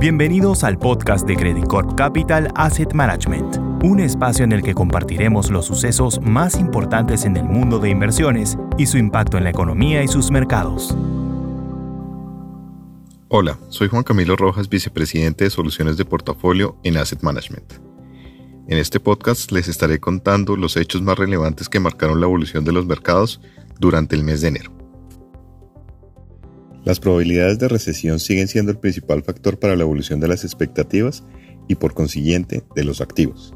Bienvenidos al podcast de Credit Corp Capital Asset Management, un espacio en el que compartiremos los sucesos más importantes en el mundo de inversiones y su impacto en la economía y sus mercados. Hola, soy Juan Camilo Rojas, vicepresidente de Soluciones de Portafolio en Asset Management. En este podcast les estaré contando los hechos más relevantes que marcaron la evolución de los mercados durante el mes de enero. Las probabilidades de recesión siguen siendo el principal factor para la evolución de las expectativas y por consiguiente de los activos.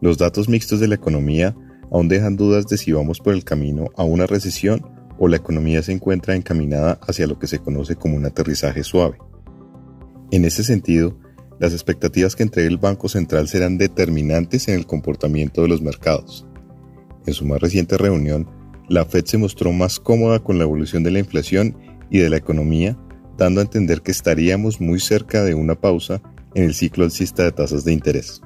Los datos mixtos de la economía aún dejan dudas de si vamos por el camino a una recesión o la economía se encuentra encaminada hacia lo que se conoce como un aterrizaje suave. En ese sentido, las expectativas que entregue el Banco Central serán determinantes en el comportamiento de los mercados. En su más reciente reunión, la Fed se mostró más cómoda con la evolución de la inflación y de la economía, dando a entender que estaríamos muy cerca de una pausa en el ciclo alcista de tasas de interés.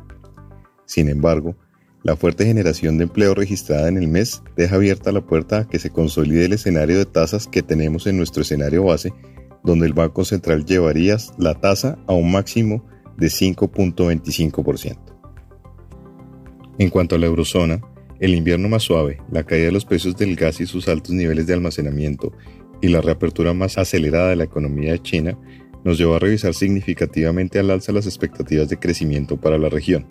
Sin embargo, la fuerte generación de empleo registrada en el mes deja abierta la puerta a que se consolide el escenario de tasas que tenemos en nuestro escenario base, donde el Banco Central llevaría la tasa a un máximo de 5.25%. En cuanto a la eurozona, el invierno más suave, la caída de los precios del gas y sus altos niveles de almacenamiento y la reapertura más acelerada de la economía de China nos llevó a revisar significativamente al alza las expectativas de crecimiento para la región.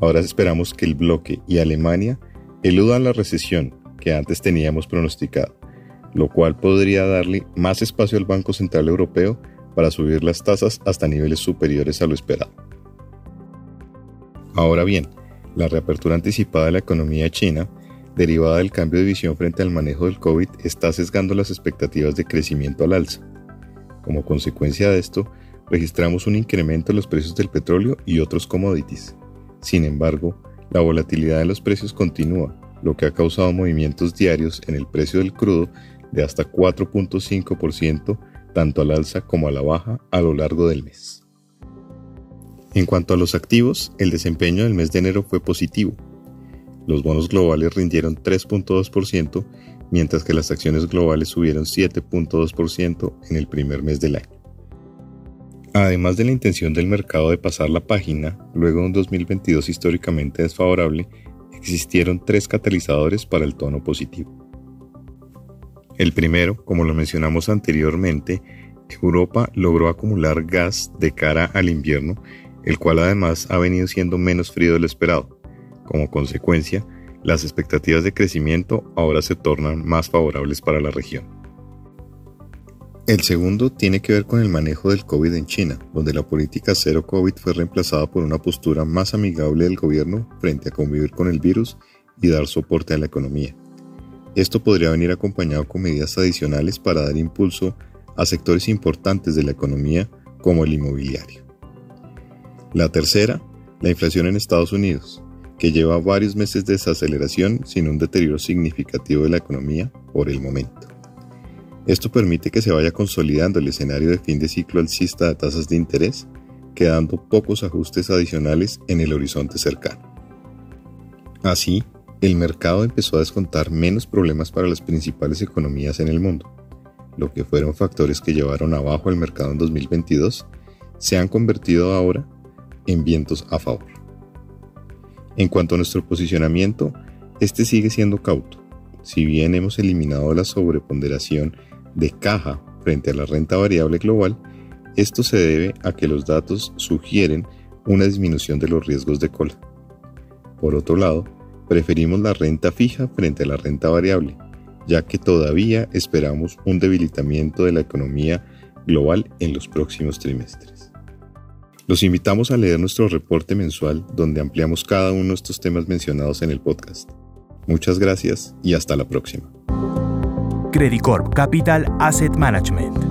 Ahora esperamos que el bloque y Alemania eludan la recesión que antes teníamos pronosticado, lo cual podría darle más espacio al Banco Central Europeo para subir las tasas hasta niveles superiores a lo esperado. Ahora bien, la reapertura anticipada de la economía china derivada del cambio de visión frente al manejo del COVID, está sesgando las expectativas de crecimiento al alza. Como consecuencia de esto, registramos un incremento en los precios del petróleo y otros commodities. Sin embargo, la volatilidad de los precios continúa, lo que ha causado movimientos diarios en el precio del crudo de hasta 4.5% tanto al alza como a la baja a lo largo del mes. En cuanto a los activos, el desempeño del mes de enero fue positivo, los bonos globales rindieron 3.2%, mientras que las acciones globales subieron 7.2% en el primer mes del año. Además de la intención del mercado de pasar la página, luego de un 2022 históricamente desfavorable, existieron tres catalizadores para el tono positivo. El primero, como lo mencionamos anteriormente, Europa logró acumular gas de cara al invierno, el cual además ha venido siendo menos frío de lo esperado. Como consecuencia, las expectativas de crecimiento ahora se tornan más favorables para la región. El segundo tiene que ver con el manejo del COVID en China, donde la política cero COVID fue reemplazada por una postura más amigable del gobierno frente a convivir con el virus y dar soporte a la economía. Esto podría venir acompañado con medidas adicionales para dar impulso a sectores importantes de la economía como el inmobiliario. La tercera, la inflación en Estados Unidos, que lleva varios meses de desaceleración sin un deterioro significativo de la economía por el momento. Esto permite que se vaya consolidando el escenario de fin de ciclo alcista de tasas de interés, quedando pocos ajustes adicionales en el horizonte cercano. Así, el mercado empezó a descontar menos problemas para las principales economías en el mundo, lo que fueron factores que llevaron abajo el mercado en 2022, se han convertido ahora en vientos a favor. En cuanto a nuestro posicionamiento, este sigue siendo cauto. Si bien hemos eliminado la sobreponderación de caja frente a la renta variable global, esto se debe a que los datos sugieren una disminución de los riesgos de cola. Por otro lado, preferimos la renta fija frente a la renta variable, ya que todavía esperamos un debilitamiento de la economía global en los próximos trimestres. Los invitamos a leer nuestro reporte mensual donde ampliamos cada uno de estos temas mencionados en el podcast. Muchas gracias y hasta la próxima. Credit Capital Asset Management